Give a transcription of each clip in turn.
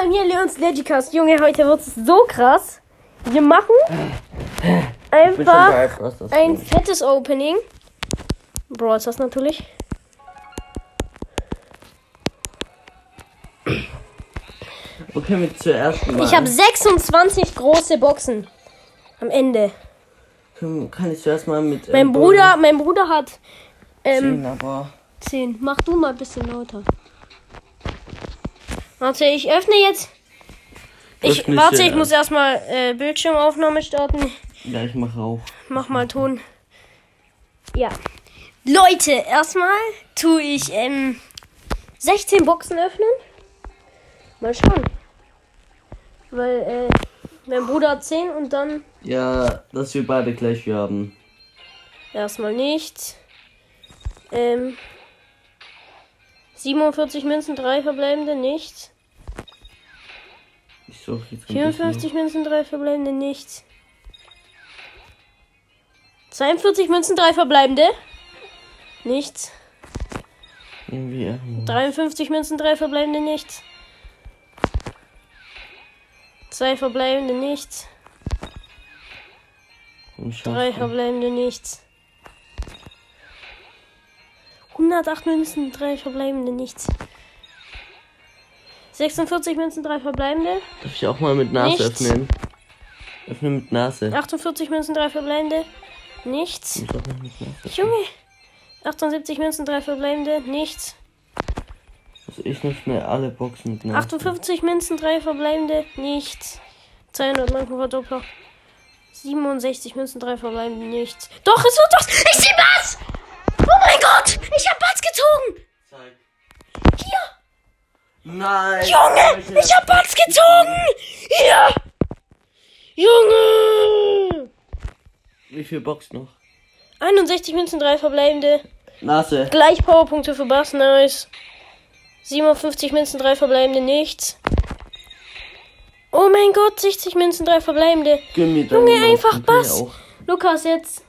bei mir Leons Legicast. Junge, heute wird es so krass. Wir machen einfach ein fettes Opening. Brawl ist das natürlich. Okay, mit zuerst mal. Ich habe 26 große Boxen. Am Ende. Kann kann ich zuerst mal mit. Mein ähm, Bruder, mein Bruder hat ähm, ziehen, aber. 10. Mach du mal ein bisschen lauter. Warte, ich öffne jetzt. Ich, Öffne warte, ja. ich muss erstmal äh, Bildschirmaufnahme starten. Ja, ich mache auch. Mach mal Ton. Ja. Leute, erstmal tue ich ähm, 16 Boxen öffnen. Mal schauen. Weil, äh, mein Bruder hat 10 und dann Ja, dass wir beide gleich haben. erstmal nichts. Ähm, 47 Münzen, 3 verbleibende, nichts. Ich suche jetzt ein bisschen. 54 Münzen, 3 verbleibende, nichts. 42 Münzen, 3 verbleibende. Nichts. Irgendwie. ähm, 53 Münzen, 3 verbleibende, nichts. 2 verbleibende, nichts. komm, schaff 3 mal. verbleibende, nichts. 108 Münzen, 3 verbleibende, nichts. 46 Münzen, 3 verbleibende. Darf ich auch mal mit Nase Nichts. öffnen? Öffne mit Nase. 48 Münzen, 3 verbleibende, nichts. Ich auch mal mit Nase. Junge. 78 Münzen, 3 verbleibende, nichts. Also ich öffne alle Boxen mit Nase. 58 Münzen, 3 verbleibende, nichts. 200 Marken Verdoppler. 67 Münzen, 3 verbleibende, nichts. Doch, es wird was! Ich sehe was! Oh mein Gott! Ich hab Batz gezogen! Zeig. Hier! Nein! Junge! Alter. Ich hab Batz gezogen! Hier! Junge! Wie viel Box noch? 61 Münzen, 3 verbleibende. Nase. Gleich Powerpunkte für Bass, nice. 57 Münzen, 3 verbleibende, nichts. Oh mein Gott, 60 Münzen, 3 verbleibende. Junge, einfach Bass. Lukas, jetzt.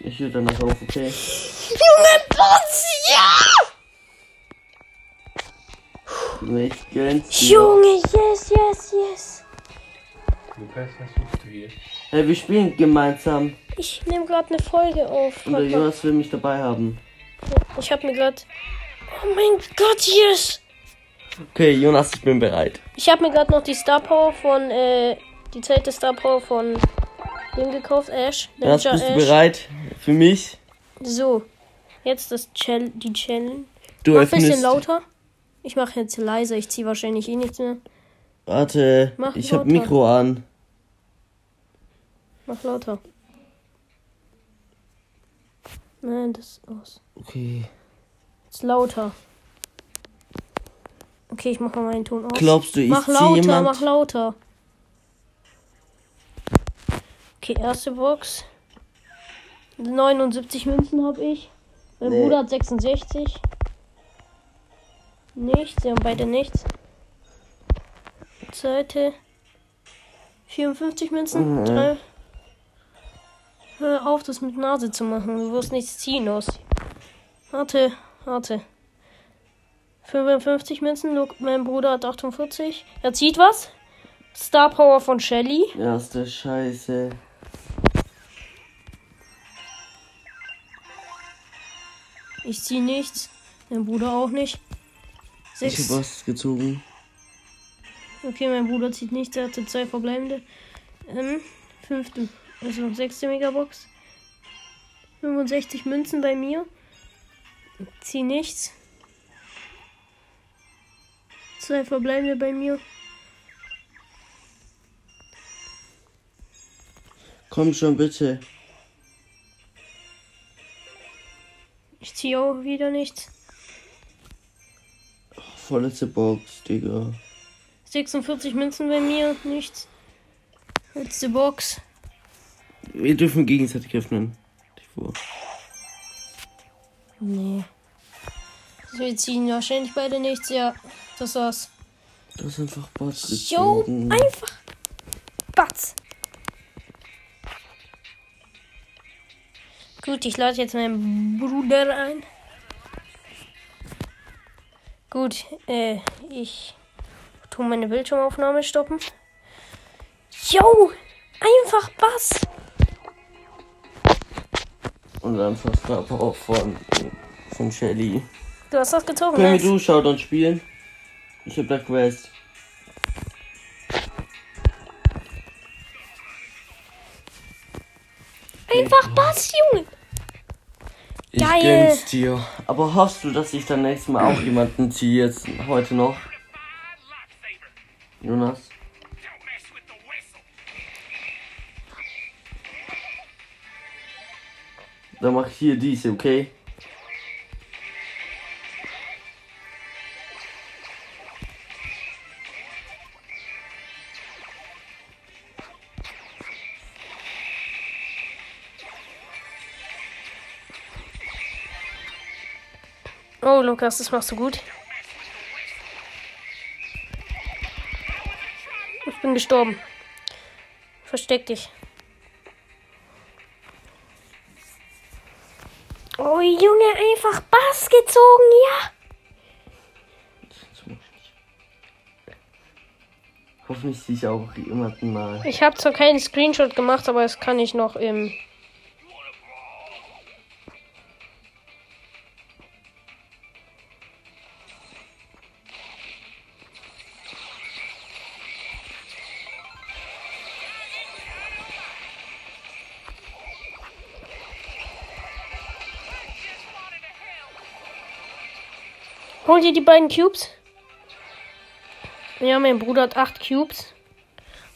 Ich will danach auf, okay? Junge, Bass, ja! Ich gönn's dir. Junge, yes, yes, yes. Lukas, was suchst du hier? Hey, wir spielen gemeinsam. Ich nehme gerade eine Folge auf. Und der. Jonas will mich dabei haben. Ich habe mir gerade. Oh mein Gott, yes! Okay, Jonas, ich bin bereit. Ich habe mir gerade noch die Star Power von, äh, die zweite Star Power von dem gekauft, Ash. Ninja bist du Ash. bereit? Für mich? So, jetzt das Chal die Challenge. Du Mach ein bisschen öffnest. lauter. Ich mache jetzt leiser, ich ziehe wahrscheinlich eh nichts mehr. Warte, Mach ich hab lauter. Mikro an. Mach lauter. Nein, das ist aus. Okay. Jetzt lauter. Okay, ich mache mal meinen Ton aus. Glaubst du, ich mach lauter, jemand? mach lauter. Okay, erste Box. 79 Münzen habe ich. Mein Nee. Bruder hat 66. Nichts, sie haben beide nichts. Zweite. 54 Münzen. Mhm. Drei. Hör auf, das mit Nase zu machen. Du wirst nichts ziehen aus. Warte, warte. 55 Münzen. Luke, mein Bruder hat 48. Er zieht was. Star Power von Shelly. Erste Scheiße. Ich ziehe nichts. Mein Bruder auch nicht. Ich Sechs. hab was gezogen. Okay, mein Bruder zieht nichts. Er hatte zwei verbleibende. Ähm, fünfte. Also sechste Megabox. 65 Münzen bei mir. Zieh nichts. Zwei verbleibende bei mir. Komm schon, bitte. Ich ziehe auch wieder nichts. Vorletzte Box, Digga. 46 Münzen bei mir. Nichts. Letzte Box. Wir dürfen gegenseitig öffnen. Vor. Nee. Wir ziehen wahrscheinlich beide nichts. Ja, das war's. Du hast einfach Box Jo, einfach. Batz. Gut, ich lade jetzt meinen Bruder ein. Gut, äh, ich tu meine Bildschirmaufnahme stoppen. Yo! Einfach Bass! Und dann fast aber auch von, von Shelly. Du hast das gezogen, Können wir du Showdown spielen? Ich hab da Quest. Einfach Bass, Junge! Ich Geil. gönn's dir. Aber hoffst du, dass ich dann nächstes Mal auch jemanden ziehe jetzt heute noch? Jonas? Dann mach ich hier diese, okay? Lukas, das machst du gut. Ich bin gestorben. Versteck dich. Oh, Junge, einfach Bass gezogen, ja. Hoffentlich sehe ich auch jemanden mal. Ich habe zwar keinen Screenshot gemacht, aber das kann ich noch im. Hol dir die beiden Cubes. Ja, mein Bruder hat acht Cubes.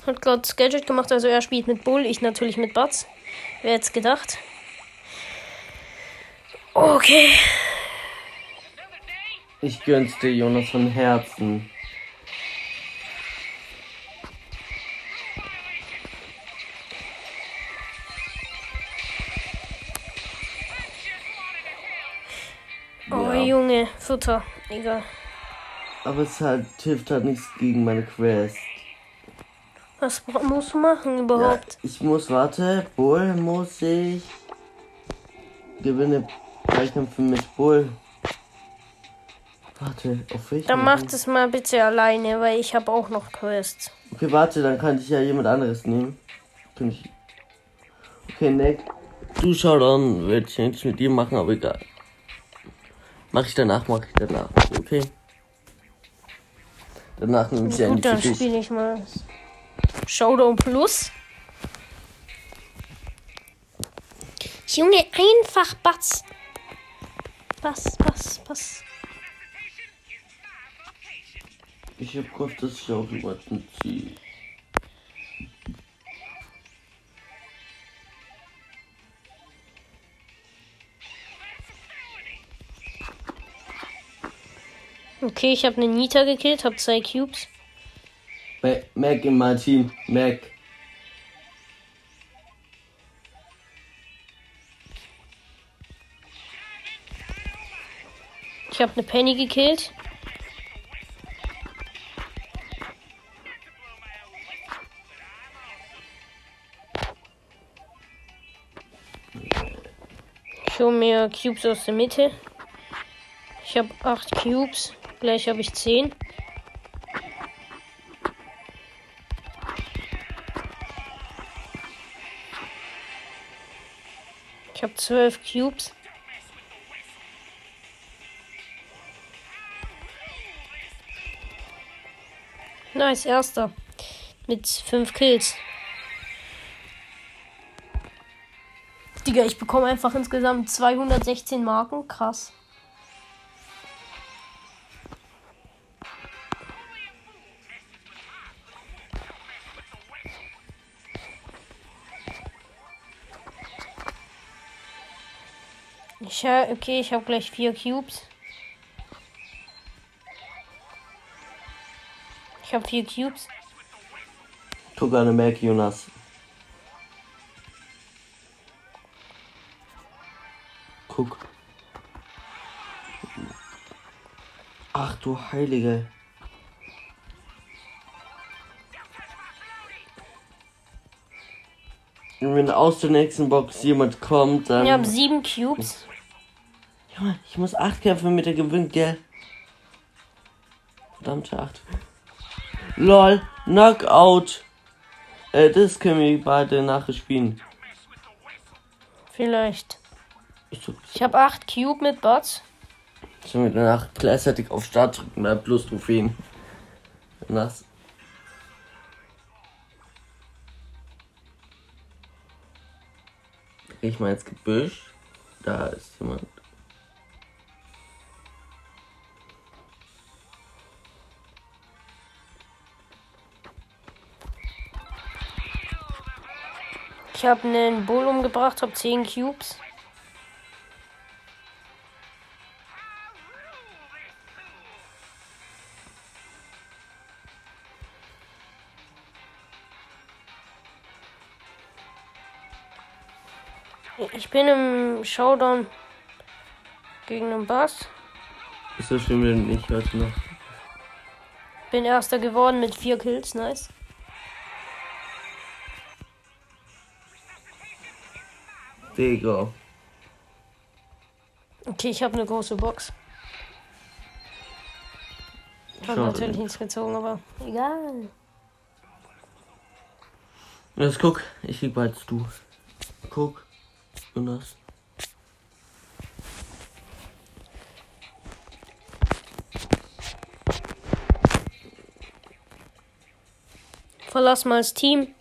Hat gerade Gadget gemacht, also er spielt mit Bull, ich natürlich mit Butz. Wer jetzt gedacht? Okay. Ich gönn's dir, Jonas, von Herzen. Oh Ja. Junge, Futter. Egal. Aber es halt, hilft halt nichts gegen meine Quest. Was musst du machen Ja, überhaupt? ich muss, warte, Bull muss ich. Gewinne Zweikampfe mit Bull. Warte, auf welchen? Dann mach das mal bitte alleine, weil ich habe auch noch Quests. Okay, warte, dann kann ich ja jemand anderes nehmen. Kann ich. Okay, Nick. Du schau dann, werde ich nichts mit dir machen, aber egal. Mach ich danach, mach ich danach. Okay. Danach nehme ich ja Gut, dann spiele ich mal Showdown Plus. Junge, einfach Bass. Bass, Bass, Bass. Ich hab gehofft, dass ich auch jemanden ziehe. Okay, ich habe eine Nita gekillt, habe zwei Cubes. Ma- Mac in mein Team. Mac. Ich habe eine Penny gekillt. Ich hole mir Cubes aus der Mitte. Ich habe acht Cubes. Gleich habe ich zehn. Ich habe zwölf Cubes. Nice, erster. Mit fünf Kills. Digga, ich bekomme einfach insgesamt 216 Marken. Krass. Ich ha okay, ich habe gleich vier Cubes. Ich habe vier Cubes. Guck an Mac, Jonas. Guck. Ach du Heilige. Wenn aus der nächsten Box jemand kommt, dann. Ich habe sieben Cubes. Ich muss acht Kämpfe mit der gewinnen, gell? Verdammte 8. LOL, Knockout. Äh, das können wir beide nachher spielen. Vielleicht. Ich Ich habe 8 Cube mit Bots. Sollen wir danach gleichzeitig auf Start drücken, dann plus Trophäen. Danach. Ich mal ins Gebüsch. Da ist jemand. Ich habe einen Bull umgebracht, habe 10 Cubes. Ich bin im Showdown gegen einen Bass. Ist das schlimm, wenn ich heute noch. Bin erster geworden mit 4 Kills, nice. Digga. Okay, ich habe eine große Box. Ich habe natürlich nichts gezogen, aber egal. Jetzt guck, ich lieg als du. Guck. Jonas. Verlass mal das Team.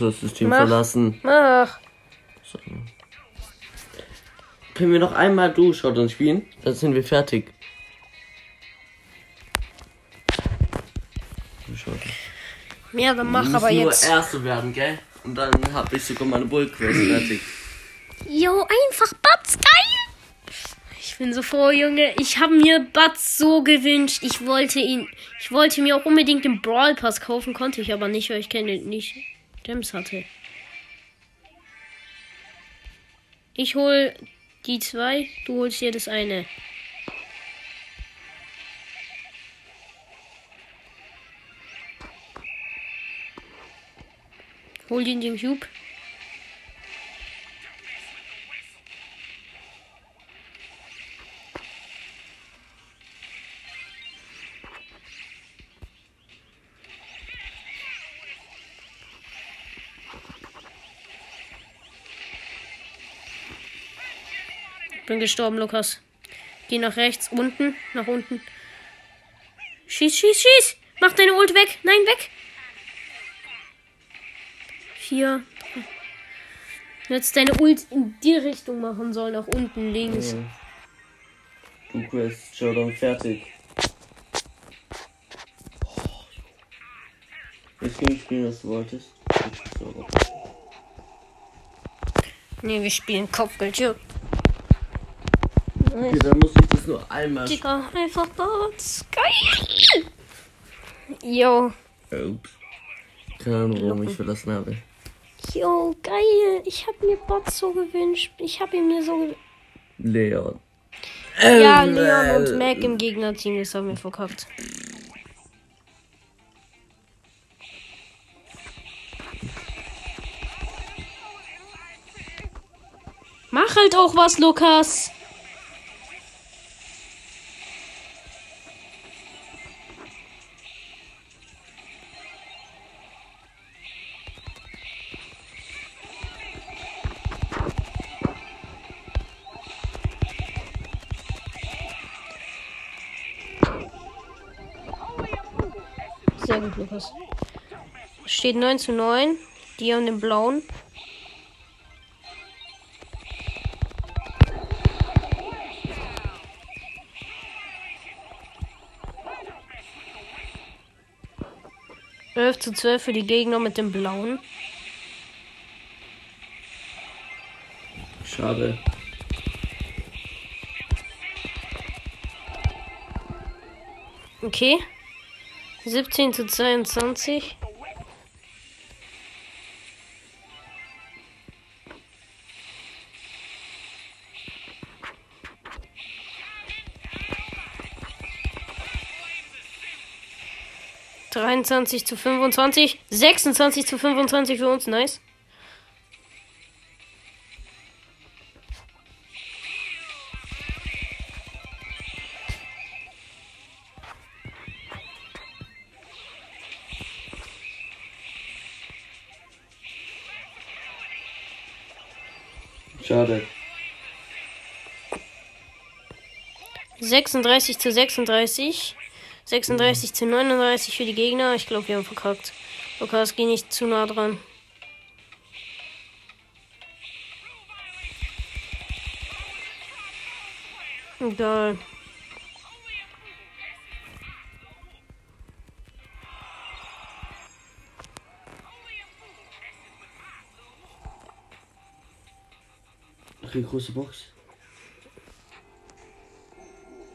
Du sollst das Team Mach. verlassen. Ach, So. Können wir noch einmal du Showdown spielen? Dann sind wir fertig. Ja, dann mach aber müssen jetzt. nur Erste werden, gell? Und dann hab ich sogar meine Bullquest fertig. Jo, einfach Batz, geil! Ich bin so froh, Junge. Ich habe mir Batz so gewünscht. Ich wollte ihn. Ich wollte mir auch unbedingt den Brawl Pass kaufen, konnte ich aber nicht, weil ich keine nicht Gems hatte. Ich hol die zwei, du holst dir das eine. Hol den Cube. Bin gestorben, Lukas. Geh nach rechts, unten, nach unten. Schieß, schieß, schieß! Mach deine Ult weg! Nein, weg! Vier. hättest deine Ult in die Richtung machen sollen, nach unten links. Du Quest Showdown fertig. Jetzt können wir spielen, was du wolltest. Nee, wir spielen Kopfgeldjäger. Okay, dann muss ich das nur einmal. Digga, einfach Bots. Geil! Jo, Ups. Keine Ahnung, warum ich verlassen habe. jo, geil. Ich hab mir Bots so gewünscht. Ich hab ihn mir so gewünscht. Leon. Ja, Leon und Mac im Gegnerteam, das haben wir verkackt. Mach halt auch was, Lukas. Sehr gut, Lukas. Steht 9 zu 9. Die haben den blauen. Elf zu 12 für die Gegner mit dem blauen. Schade. Okay. 17 zu 22. Dreiundzwanzig zu 25. 26 zu 25 für uns. Nice. Schade. 36 zu 36. 36 zu 39 für die Gegner. Ich glaube, wir haben verkackt. Lukas, geh nicht zu nah dran. Egal. Okay, große Box.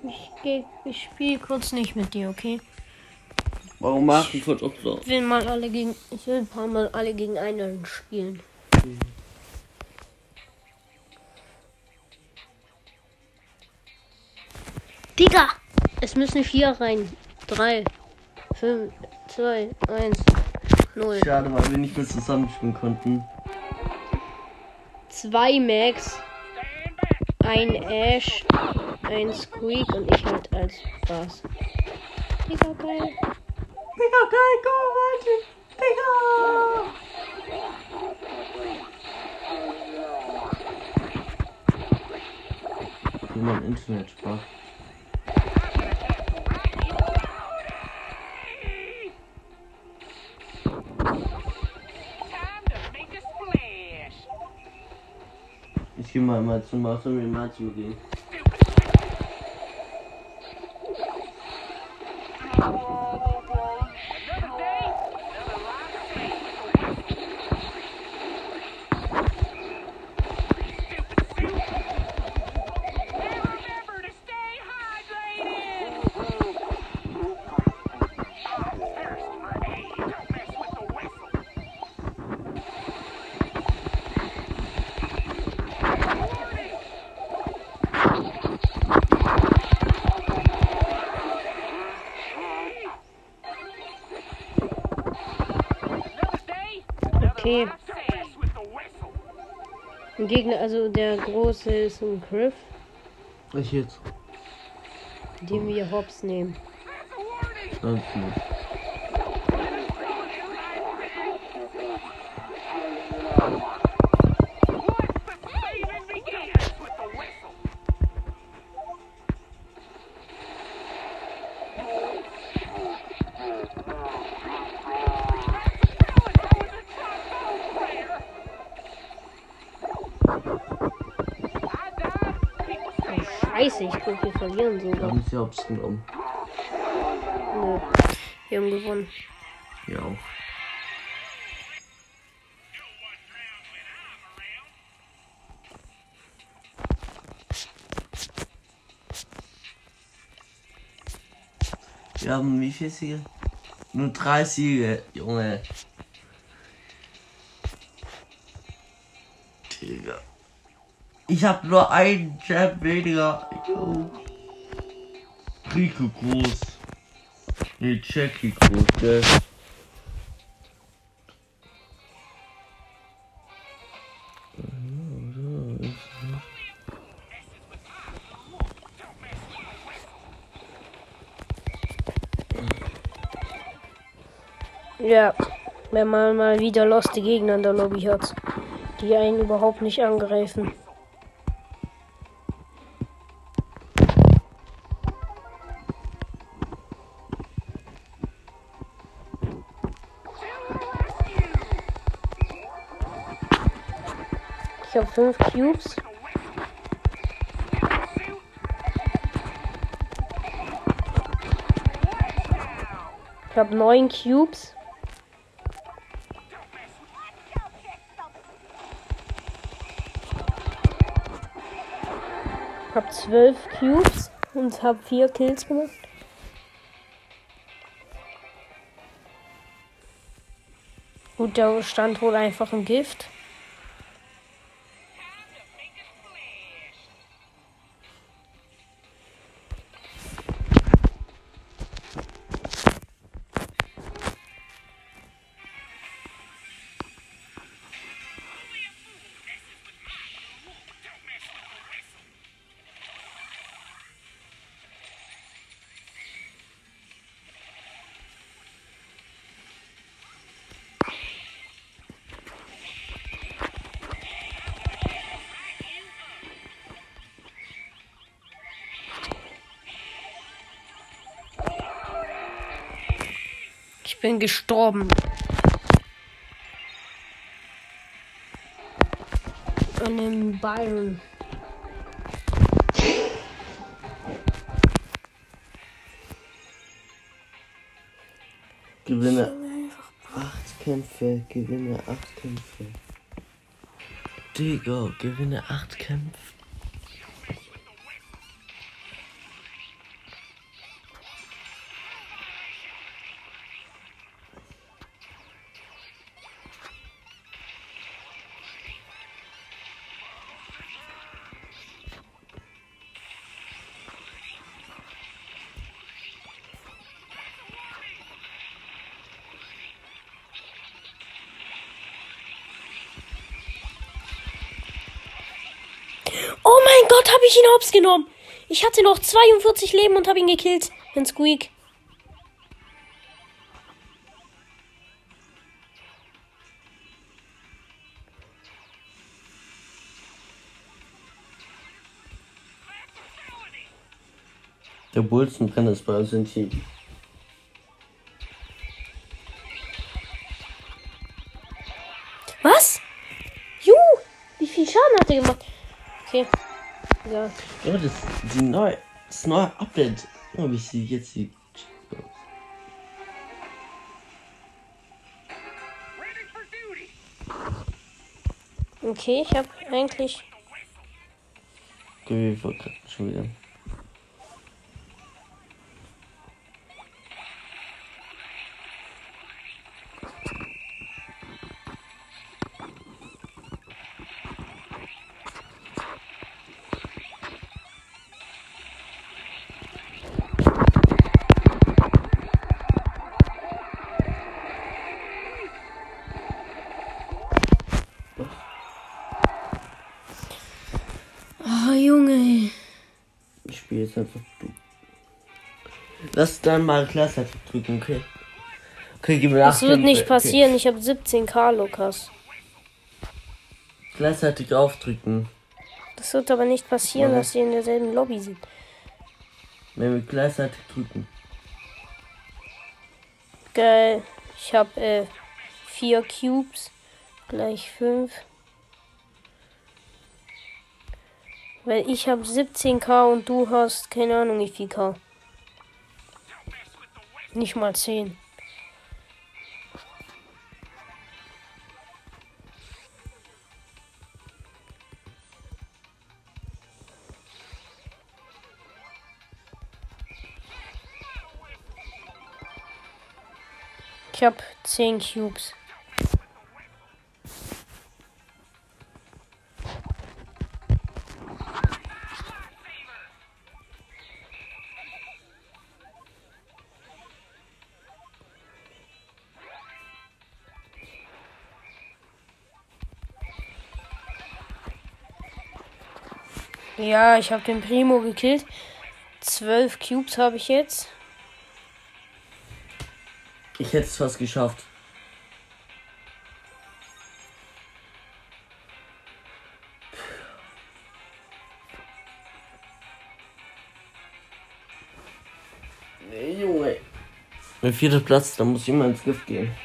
Ich, geh- ich spiele kurz nicht mit dir, okay? Warum machen von auch so? Ich will mal alle gegen. Ich will ein paar Mal alle gegen einen spielen. Digga! Es müssen vier rein. Drei, fünf, zwei, eins, null. Schade, weil wir nicht mehr zusammenspielen konnten. Zwei Max, ein Ash, ein Squeak und ich halt als Bass. Digga, geil. Digga, geil, go, Martin! Digga! Wie mein Internet sprach. Ich geh mal mal zum Master mit mal zu gehen. Ein Gegner, also der große ist ein Griff, Ich jetzt. den wir Hops nehmen. Sonst nicht. Scheiße, ich glaube, wir verlieren sogar. haben sie hops genommen. Nö. Wir haben gewonnen. Ja auch. Wir haben wie viele Siege? Nur drei Siege, Junge. Ich hab nur einen Champ weniger. Rico groß. Nee, Jackie groß, gell? Ja, wenn man mal wieder loste Gegner in der Lobby hat, die einen überhaupt nicht angreifen. Ich habe fünf Cubes. Ich habe neun Cubes. Ich habe zwölf Cubes und habe vier Kills gemacht. Gut, da stand wohl einfach ein Gift. Bin gestorben. An dem Byron. Gewinne acht Kämpfe, gewinne acht Kämpfe. Digga, gewinne acht Kämpfe. Gott, habe ich ihn hops genommen. Ich hatte noch 42 Leben und habe ihn gekillt. Den Squeak. Der Bulzenbrenner ist bei uns im Team. Neue, das neue Update. Oh, wie sie jetzt die. Okay, ich habe eigentlich. Okay, wir verkacken schon wieder. Lass dann mal Klasse drücken, okay? Okay, gib mir Das wird nicht passieren. Ich habe 17k, Lukas. Okay. Gleichzeitig aufdrücken. Das wird aber nicht passieren, Ja. dass sie in derselben Lobby sind. Wenn wir gleichzeitig drücken. Geil. Ich habe äh, vier Cubes. Gleich fünf. Weil ich habe 17k und du hast keine Ahnung wie viel K. Nicht mal 10. Ich habe 10 Cubes. Ja, ich habe den Primo gekillt. 12 Cubes habe ich jetzt. Ich hätte es fast geschafft. Nee, Junge. Der vierte Platz, da muss ich immer ins Gift gehen.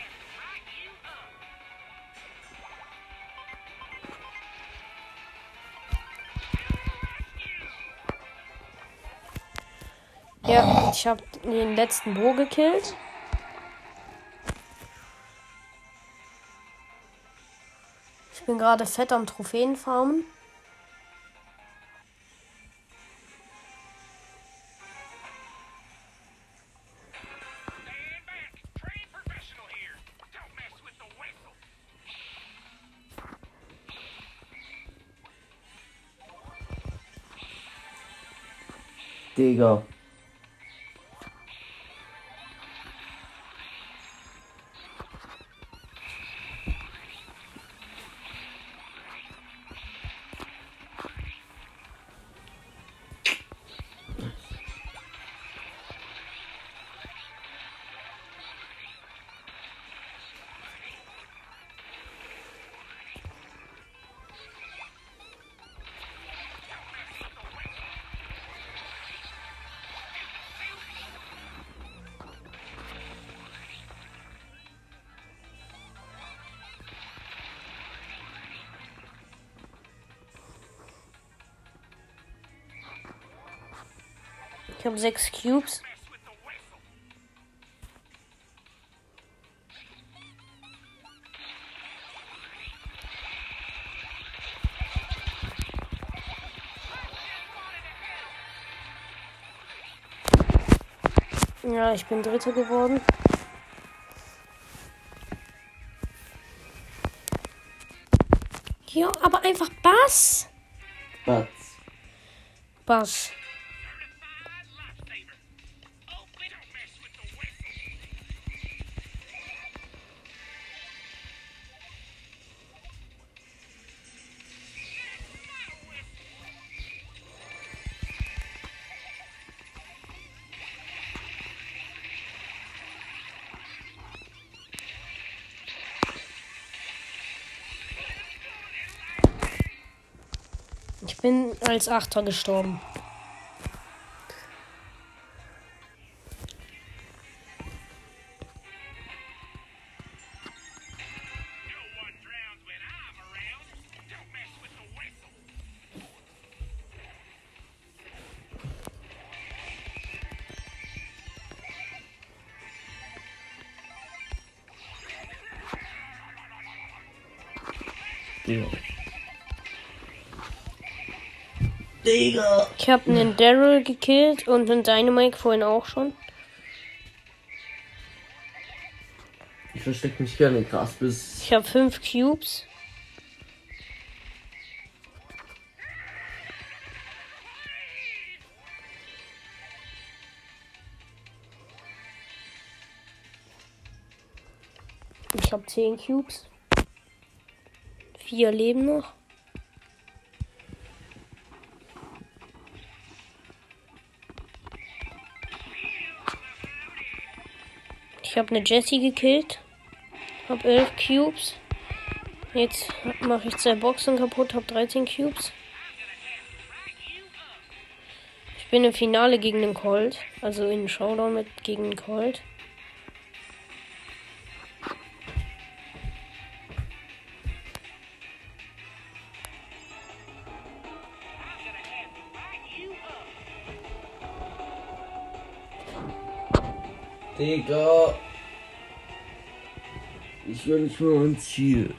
Ich habe den letzten Bo gekillt. Ich bin gerade fett am Trophäenfarmen. Digga. Ich habe sechs Cubes. Ja, ich bin Dritter geworden. Ja, aber einfach Bass. Batz. Bass. Bin als Achter gestorben. Digga. Ich habe einen Daryl gekillt und einen Dynamite vorhin auch schon. Ich versteck mich gerne in Gras bis. Ich habe fünf Cubes. Ich habe zehn Cubes. Vier leben noch. Habe eine Jessie gekillt. Hab 11 Cubes. Jetzt mache ich zwei Boxen kaputt, hab 13 Cubes. Ich bin im Finale gegen den Colt. Also in Showdown mit gegen den Colt. Digga. Ich will nicht mehr mein Ziel.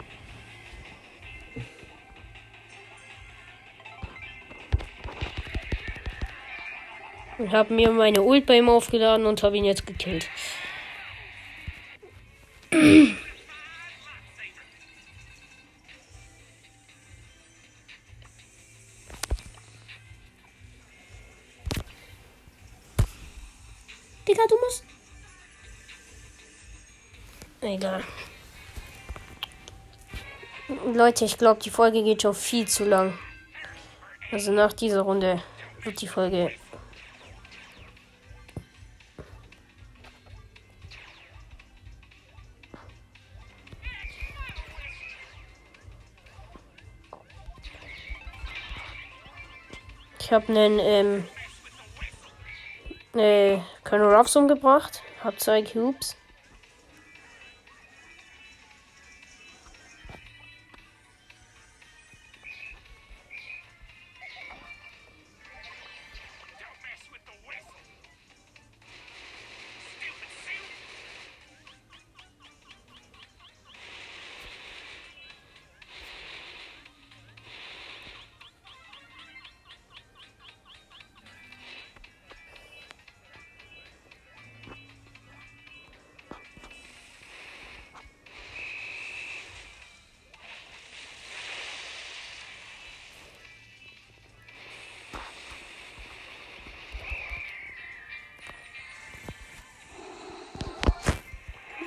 Ich habe mir meine Ult bei ihm aufgeladen und habe ihn jetzt gekillt. Digga, du musst. Egal. Leute, ich glaube, die Folge geht schon viel zu lang. Also nach dieser Runde wird die Folge Ich habe einen ähm, äh, Colonel Ruffs umgebracht. Hab zwei Cubes.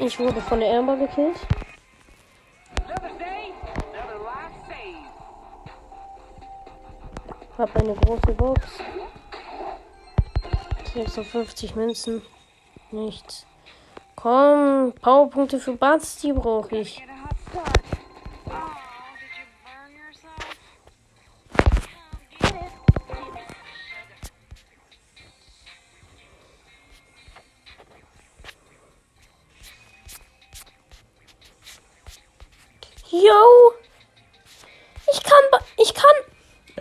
Ich wurde von der Amber gekillt. Hab eine große Box. 56 Münzen. Nichts. Komm, Powerpunkte für Basti brauche ich.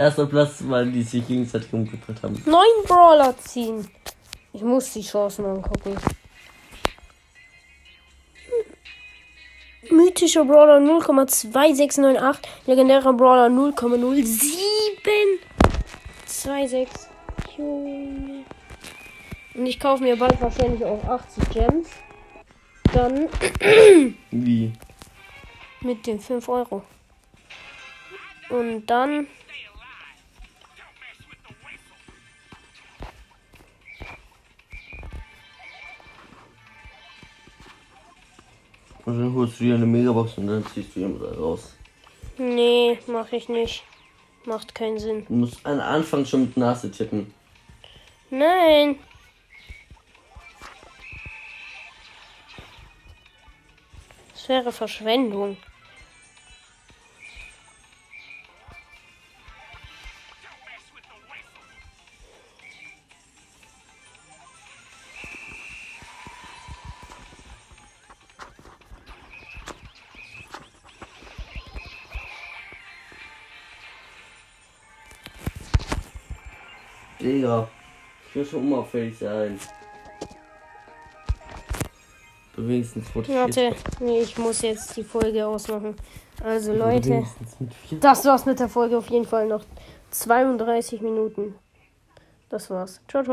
Erster Platz, weil die sich gegenseitig umgebracht haben. Neun Brawler ziehen. Ich muss die Chancen angucken. Mythischer Brawler 0,2698. Legendärer Brawler 0,07. 26. Junge. Und ich kaufe mir bald wahrscheinlich auch 80 Gems. Dann Wie? mit den 5 Euro. Und dann. Und dann holst du dir eine Megabox und dann ziehst du jemand raus. Nee, mache ich nicht. Macht keinen Sinn. Du musst an Anfang schon mit Nase tippen. Nein. Das wäre Verschwendung. Will schon unauffällig sein. Du wenigstens Warte, nee, ich muss jetzt die Folge ausmachen. Also Leute, das war's mit der Folge auf jeden Fall noch 32 Minuten. Das war's. Ciao, ciao.